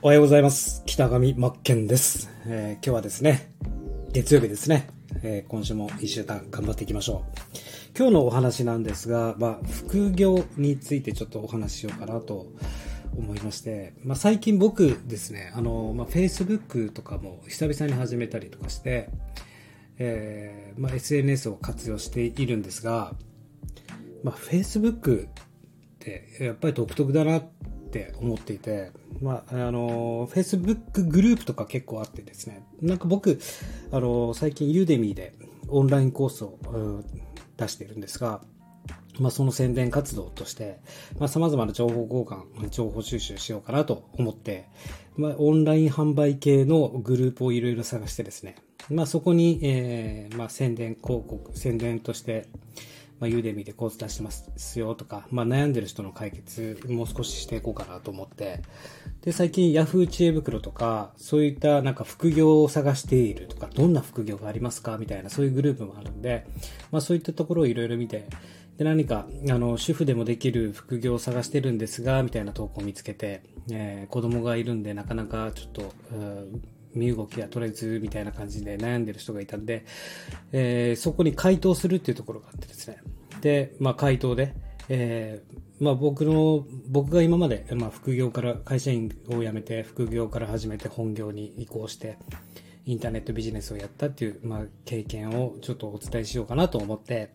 おはようございます。北上真剣です、えー今日はですね、月曜日ですね、えー今週も一週間頑張っていきましょう。今日のお話なんですが、まあ、副業についてちょっとお話ししようかなと思いまして、まあ、最近僕ですね、あの、まあ、Facebook とかも久々に始めたりとかして、えーまあ、SNS を活用しているんですが、まあ、Facebook ってやっぱり独特だなっって思っていて、まあ、あの、Facebook グループとか結構あってですね、なんか僕、あの、最近ユーデミーでオンラインコースをうん出しているんですが、まあ、その宣伝活動として、まあ、様々な情報交換、情報収集しようかなと思って、まあ、オンライン販売系のグループをいろいろ探してですね、まあ、そこに、えーまあ、宣伝広告、宣伝として、まあ、ユーデミでコース出してますよとか、まあ、悩んでる人の解決もう少ししていこうかなと思って、で、最近 Yahoo 知恵袋とか、そういったなんか副業を探しているとか、どんな副業がありますかみたいな、そういうグループもあるんで、まあ、そういったところをいろいろ見て、で、何か、あの、主婦でもできる副業を探してるんですが、みたいな投稿を見つけて、えー子供がいるんで、なかなかちょっと、うん身動きが取れず、みたいな感じで悩んでる人がいたんで、えーそこに回答するっていうところがあってですね。で、まあ、回答で、えーまあ、僕の、僕が今まで、まあ、副業から、会社員を辞めて、副業から始めて本業に移行して、インターネットビジネスをやったっていう、まあ、経験をちょっとお伝えしようかなと思って、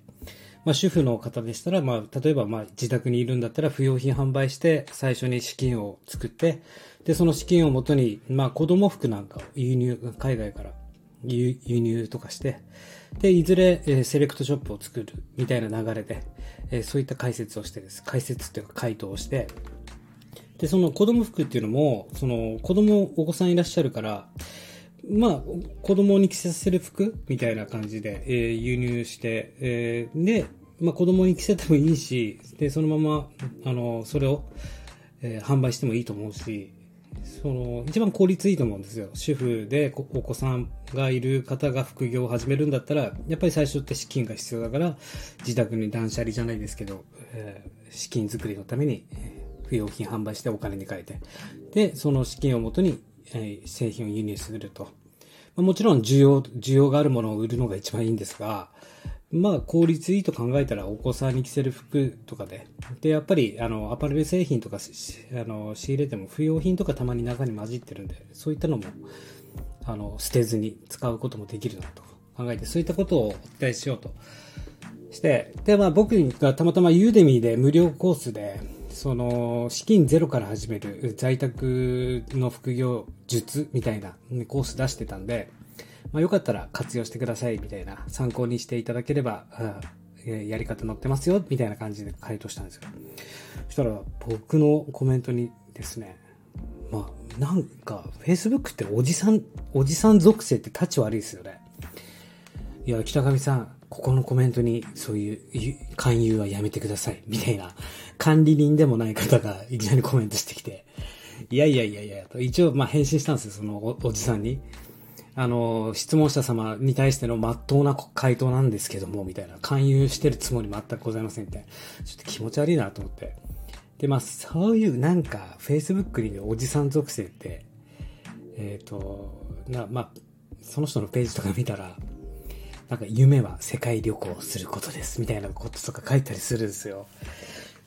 まあ、主婦の方でしたら、まあ、例えば、まあ、自宅にいるんだったら、不用品販売して、最初に資金を作って、で、その資金をもとに、まあ、子供服なんかを輸入、海外から輸入とかして、で、いずれ、えーセレクトショップを作るみたいな流れで、えーそういった解説をしてです。解説っていうか回答をして、で、その子供服っていうのも、その子供、お子さんいらっしゃるから、まあ、子供に着せさせる服みたいな感じで、えー輸入して、えーで、まあ子供に着せてもいいし、で、そのまま、あの、それを、えー販売してもいいと思うし、その、一番効率いいと思うんですよ。主婦でお子さんがいる方が副業を始めるんだったら、やっぱり最初って資金が必要だから、自宅に断捨離じゃないですけど、えー資金作りのために、不用品販売してお金に変えて、で、その資金をもとに、えー製品を輸入すると。もちろん需要、需要があるものを売るのが一番いいんですが、まあ、効率いいと考えたら、お子さんに着せる服とかで。で、やっぱり、あの、アパレル製品とか、あの、仕入れても不用品とかたまに中に混じってるんで、そういったのも、あの、捨てずに使うこともできるなと考えて、そういったことをお伝えしようとして、で、まあ僕がたまたまユーデミーで無料コースで、その、資金ゼロから始める在宅の副業術みたいなコース出してたんで、まあよかったら活用してくださいみたいな参考にしていただければ、あえやり方載ってますよみたいな感じで回答したんですよ。そしたら僕のコメントにですね、まあなんか Facebook っておじさん、おじさん属性って立ち悪いですよね。いや、北上さん、ここのコメントにそういう勧誘はやめてください。みたいな、管理人でもない方がいきなりコメントしてきて、いやいやいやいや、と一応、まあ返信したんですよ、そのおじさんに。あの、質問者様に対しての真っ当な回答なんですけども、みたいな、勧誘してるつもり全くございませんみたいな。ちょっと気持ち悪いなと思って。で、まあ、そういうなんか、Facebook にいるおじさん属性って、えっ、と、な、まあ、その人のページとか見たら、なんか夢は世界旅行をすることですみたいなこととか書いたりするんですよ。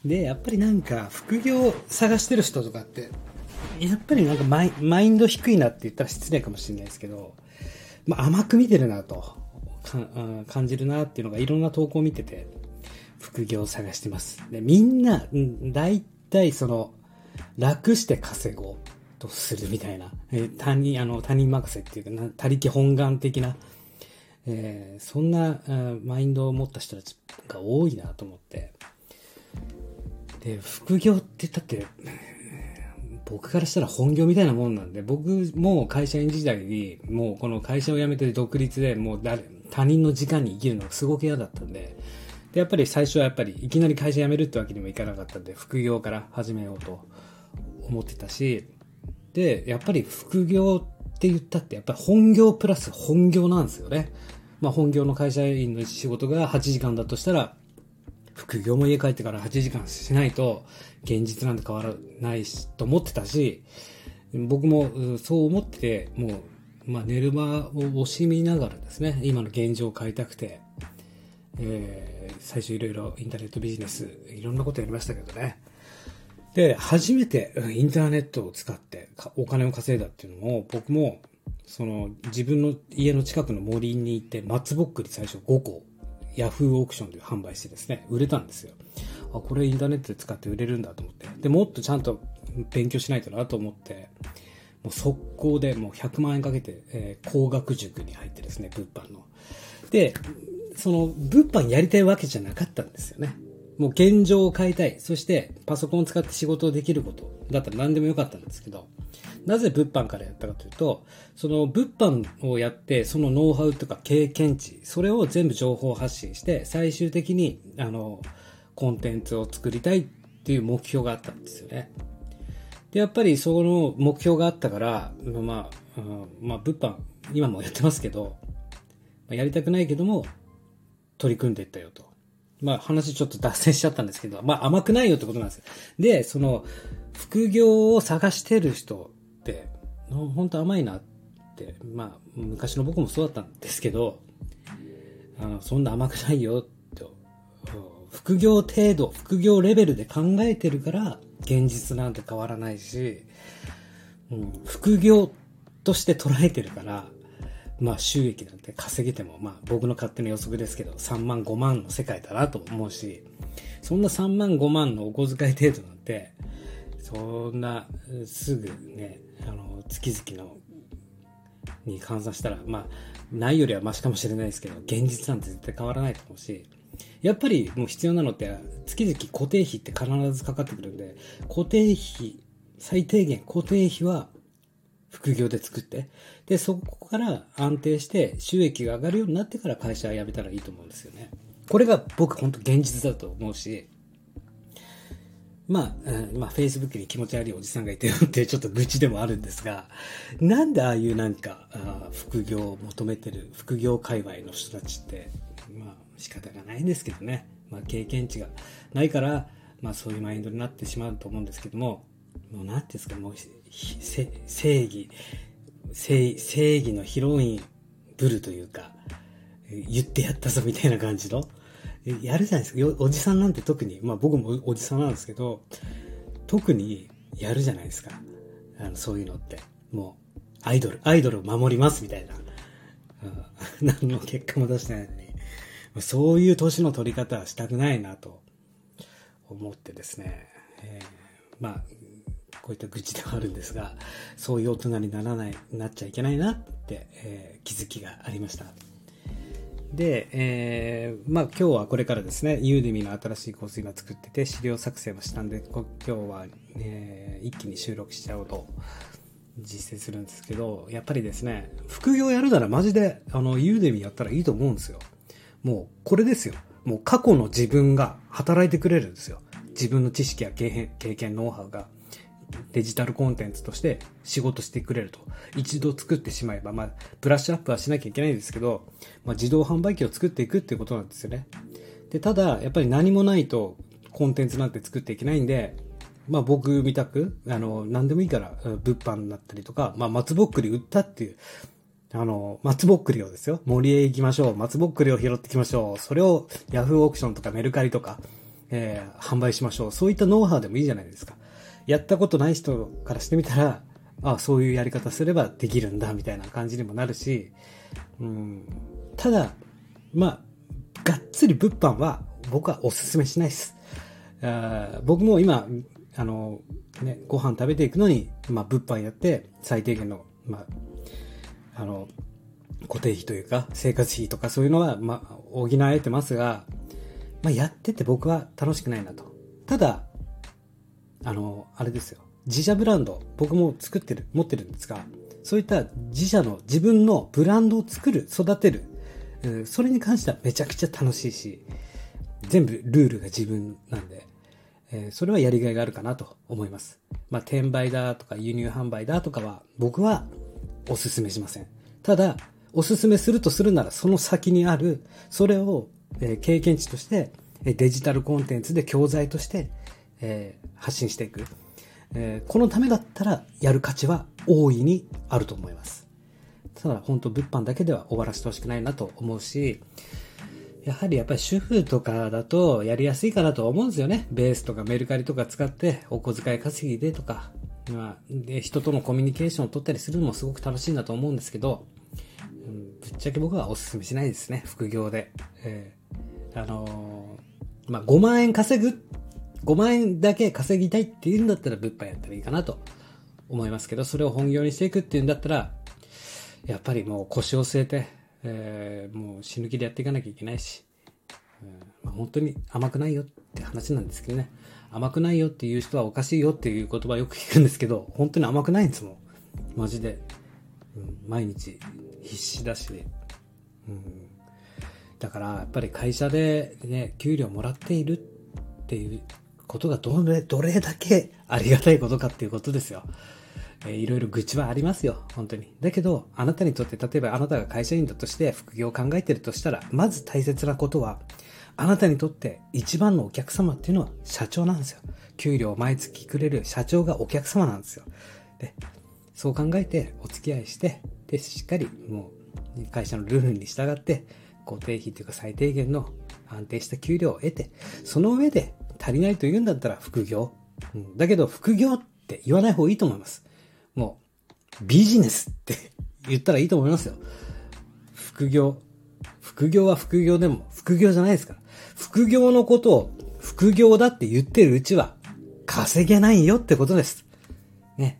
で、やっぱりなんか副業探してる人とかって、やっぱりなんかマイマインド低いなって言ったら失礼かもしれないですけど、まあ甘く見てるなと感じるなっていうのがいろんな投稿を見てて、副業を探してます。で、みんな、大体その、楽して稼ごうとするみたいな、えー他人、あの、他人任せっていうか、他力本願的な、えーそんな、マインドを持った人たちが多いなと思って。で、副業って言って、僕からしたら本業みたいなもんなんで、僕も会社員時代に、もうこの会社を辞めて独立で、もう誰、他人の時間に生きるのがすごく嫌だったんで、で、やっぱり最初はやっぱりいきなり会社辞めるってわけにもいかなかったんで、副業から始めようと思ってたし、で、やっぱり副業って言ったって、やっぱり本業プラス本業なんですよね。まあ本業の会社員の仕事が8時間だとしたら、副業も家帰ってから8時間しないと現実なんて変わらないしと思ってたし、僕もそう思ってて、もう、まあ、寝る間を惜しみながらですね、今の現状を変えたくて、えー、最初いろいろインターネットビジネス、いろんなことやりましたけどね。で、初めてインターネットを使ってお金を稼いだっていうのも、僕も、その自分の家の近くの森に行って松ぼっくり最初5個、ヤフーオークションで販売してですね、売れたんですよ。あ、これインターネットで使って売れるんだと思って。で、もっとちゃんと勉強しないとなと思って、もう速攻でもう100万円かけて、えー、工学塾に入ってですね、物販の。で、その物販やりたいわけじゃなかったんですよね。もう現状を変えたい。そしてパソコンを使って仕事をできることだったら何でもよかったんですけど、なぜ物販からやったかというと、その物販をやって、そのノウハウとか経験値、それを全部情報発信して、最終的に、あの、コンテンツを作りたいっていう目標があったんですよね。で、やっぱりその目標があったから、まあ、うん、まあ、物販、今もやってますけど、やりたくないけども、取り組んでいったよと。まあ話ちょっと脱線しちゃったんですけど、まあ甘くないよってことなんですよ。で、その、副業を探してる人、本当甘いなって、まあ昔の僕もそうだったんですけど、あの、そんな甘くないよって、副業程度、副業レベルで考えてるから、現実なんて変わらないし、うん、副業として捉えてるから、まあ収益なんて稼げても、まあ僕の勝手な予測ですけど、3万5万の世界だなと思うし、そんな3万5万のお小遣い程度なんて、そんなすぐね、あの、月々の、に換算したら、まあ、ないよりはマシかもしれないですけど、現実なんて絶対変わらないと思うし、やっぱりもう必要なのって、月々固定費って必ずかかってくるんで、固定費、最低限固定費は副業で作って、で、そこから安定して収益が上がるようになってから会社は辞めたらいいと思うんですよね。これが僕本当現実だと思うし、まあ、うん、まあ、Facebook に気持ち悪いおじさんがいてよってちょっと愚痴でもあるんですが、なんでああいうなんか、あ副業を求めてる副業界隈の人たちって、まあ、仕方がないんですけどね。まあ、経験値がないから、まあ、そういうマインドになってしまうと思うんですけども、もう、なんていうんですか、もう、正義、正正義のヒロインブルというか、言ってやったぞみたいな感じの、やるじゃないですか。おじさんなんて特に、まあ僕もおじさんなんですけど、特にやるじゃないですか。あのそういうのって。もう、アイドル、アイドルを守りますみたいな。うん、何の結果も出してないのに。そういう年の取り方はしたくないなと思ってですね。えー、まあ、こういった愚痴ではあるんですが、そういう大人にならない、なっちゃいけないなって、えー、気づきがありました。で、えー、まあ今日はこれからですね、ユーデミの新しいコース今作ってて、資料作成もしたんで、今日は、えー、一気に収録しちゃおうと実践するんですけど、やっぱりですね、副業やるならマジで、あの、ユーデミやったらいいと思うんですよ。もう、これですよ。もう過去の自分が働いてくれるんですよ。自分の知識や経験、ノウハウが。デジタルコンテンツとして仕事してくれると。一度作ってしまえば、まあ、ブラッシュアップはしなきゃいけないんですけど、まあ、自動販売機を作っていくっていうことなんですよね。で、ただ、やっぱり何もないとコンテンツなんて作っていけないんで、まあ僕みたく、あの、何でもいいから、物販だったりとか、まあ松ぼっくり売ったっていう、あの、松ぼっくりをですよ。森へ行きましょう。松ぼっくりを拾ってきましょう。それを Yahoo オークションとかメルカリとか、えー、販売しましょう。そういったノウハウでもいいじゃないですか。やったことない人からしてみたら、ああ、そういうやり方すればできるんだ、みたいな感じにもなるし、うん、ただ、まあ、がっつり物販は僕はおすすめしないです。あ僕も今、あの、ね、ご飯食べていくのに、まあ、物販やって、最低限の、まあ、あの、固定費というか、生活費とかそういうのは、まあ、補えてますが、まあ、やってて僕は楽しくないなと。ただ、あの、あれですよ。自社ブランド、僕も作ってる、持ってるんですが、そういった自社の自分のブランドを作る、育てる、うんそれに関してはめちゃくちゃ楽しいし、全部ルールが自分なんで、えそれはやりがいがあるかなと思います。まあ、転売だとか輸入販売だとかは僕はお勧めしません。ただ、お勧めするとするならその先にある、それを、え経験値として、デジタルコンテンツで教材としてえー、発信していく。えー、このためだったらやる価値は大いにあると思います。ただ本当物販だけでは終わらせてほしくないなと思うし、やはりやっぱり主婦とかだとやりやすいかなと思うんですよね。ベースとかメルカリとか使ってお小遣い稼ぎでとか、まあ、で人とのコミュニケーションを取ったりするのもすごく楽しいなと思うんですけど、うん、ぶっちゃけ僕はお勧めしないですね、副業で。えー、あのー、まあ、5万円稼ぐ、5万円だけ稼ぎたいっていうんだったら物販やったらいいかなと思いますけど、それを本業にしていくっていうんだったら、やっぱりもう腰を据えて、えー、もう死ぬ気でやっていかなきゃいけないし、うんまあ、本当に甘くないよって話なんですけどね。甘くないよっていう人はおかしいよっていう言葉よく聞くんですけど、本当に甘くないんですもん。マジで。うん、毎日必死だし、うん。だからやっぱり会社でね、給料もらっているっていうことがどれ、どれだけありがたいことかっていうことですよ。えー、いろいろ愚痴はありますよ、本当に。だけど、あなたにとって、例えばあなたが会社員だとして副業を考えてるとしたら、まず大切なことは、あなたにとって一番のお客様っていうのは社長なんですよ。給料を毎月くれる社長がお客様なんですよ。で、そう考えてお付き合いして、で、しっかりもう会社のルールに従って、固定費というか最低限の安定した給料を得て、その上で足りないと言うんだったら副業。うん、だけど副業って言わない方がいいと思います。もう、ビジネスって言ったらいいと思いますよ。副業。副業は副業でも副業じゃないですから。副業のことを副業だって言ってるうちは稼げないよってことです。ね。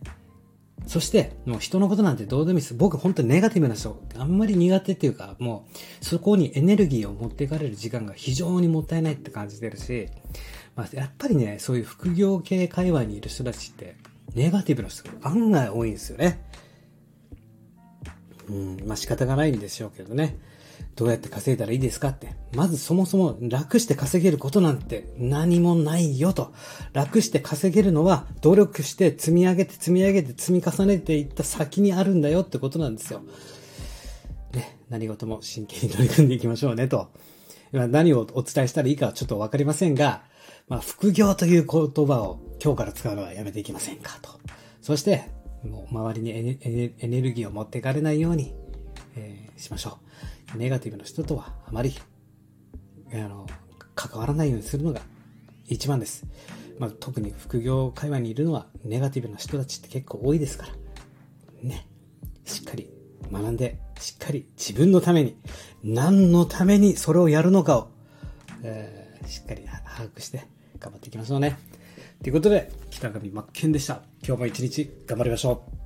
そして、もう人のことなんてどうでもいいです。僕本当にネガティブな人、あんまり苦手っていうか、もうそこにエネルギーを持っていかれる時間が非常にもったいないって感じてるし、まあ、やっぱりね、そういう副業系界隈にいる人たちって、ネガティブな人が案外多いんですよね。うん、まあ仕方がないんでしょうけどね。どうやって稼いだらいいですかって。まずそもそも楽して稼げることなんて何もないよと。楽して稼げるのは努力して積み上げて積み上げて積み重ねていった先にあるんだよってことなんですよ。ね、何事も真剣に取り組んでいきましょうねと。今何をお伝えしたらいいかはちょっとわかりませんが、まあ、副業という言葉を今日から使うのはやめていきませんかと。そして、もう周りにエネルギーを持っていかれないように、えー、しましょう。ネガティブな人とはあまり、あの、関わらないようにするのが一番です。まあ、特に副業会話にいるのはネガティブな人たちって結構多いですから。ね。しっかり学んで、しっかり自分のために、何のためにそれをやるのかを、えー、しっかり把握して、頑張っていきましょうね。ということで、北上真剣でした。今日も一日頑張りましょう。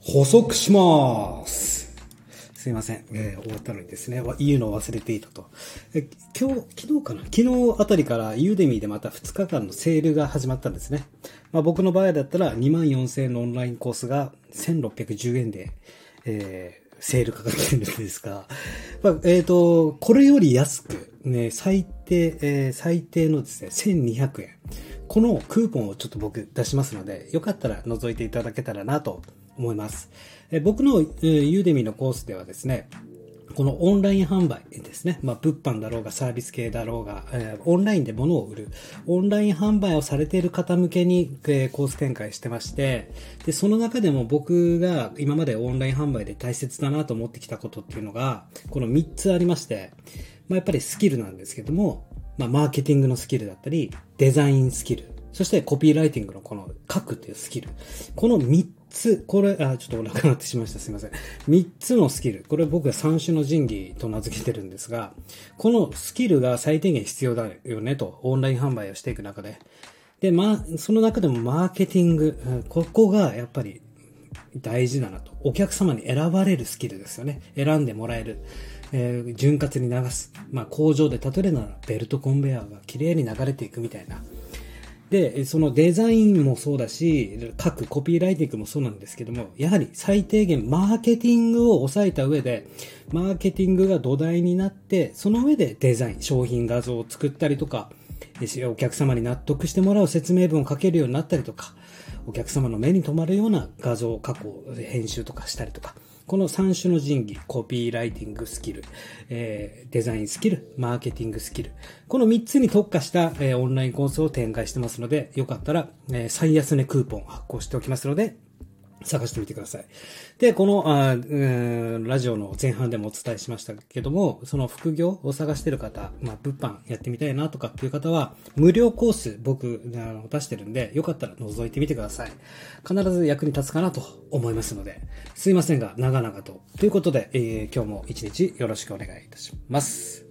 補足します。すいません。えー、終わったのにですね、言うのを忘れていたと。え今日、昨日かな？昨日あたりからユーデミーでまた2日間のセールが始まったんですね。まあ、僕の場合だったら2万4000円のオンラインコースが1610円で、えー、セールかかってるんですが、まあ、えっ、ー、と、これより安く、ね、最低、えー、最低のですね、1200円。このクーポンをちょっと僕出しますので、よかったら覗いていただけたらなと思います。え僕の、ユーデミのコースではですね、このオンライン販売ですね。まあ、物販だろうがサービス系だろうが、えー、オンラインで物を売る、オンライン販売をされている方向けに、えー、コース展開してまして、で、その中でも僕が今までオンライン販売で大切だなと思ってきたことっていうのが、この3つありまして、まあ、やっぱりスキルなんですけども、まあ、マーケティングのスキルだったり、デザインスキル、そしてコピーライティングのこの書くっていうスキル。この3つ、これ、あ、ちょっとお腹鳴ってしまいました。すいません。3つのスキル。これ僕が三種の神器と名付けてるんですが、このスキルが最低限必要だよねと、オンライン販売をしていく中で。で、まあ、その中でもマーケティング、ここがやっぱり大事だなと。お客様に選ばれるスキルですよね。選んでもらえる。えー、潤滑に流す。まあ、工場で例えるならベルトコンベヤーが綺麗に流れていくみたいな。で、そのデザインもそうだし、各コピーライティングもそうなんですけども、やはり最低限マーケティングを抑えた上で、マーケティングが土台になって、その上でデザイン、商品画像を作ったりとか、お客様に納得してもらう説明文を書けるようになったりとか、お客様の目に留まるような画像を加工、編集とかしたりとか、この3種の神器、コピーライティングスキル、えー、デザインスキル、マーケティングスキル。この3つに特化した、えー、オンラインコースを展開してますので、よかったら、えー、最安値クーポン発行しておきますので、探してみてください。で、この、あうんラジオの前半でもお伝えしましたけども、その副業を探してる方、まあ、物販やってみたいなとかっていう方は、無料コース僕、あの、出してるんで、よかったら覗いてみてください。必ず役に立つかなと思いますので、すいませんが、長々と。ということで、えー、今日も一日よろしくお願いいたします。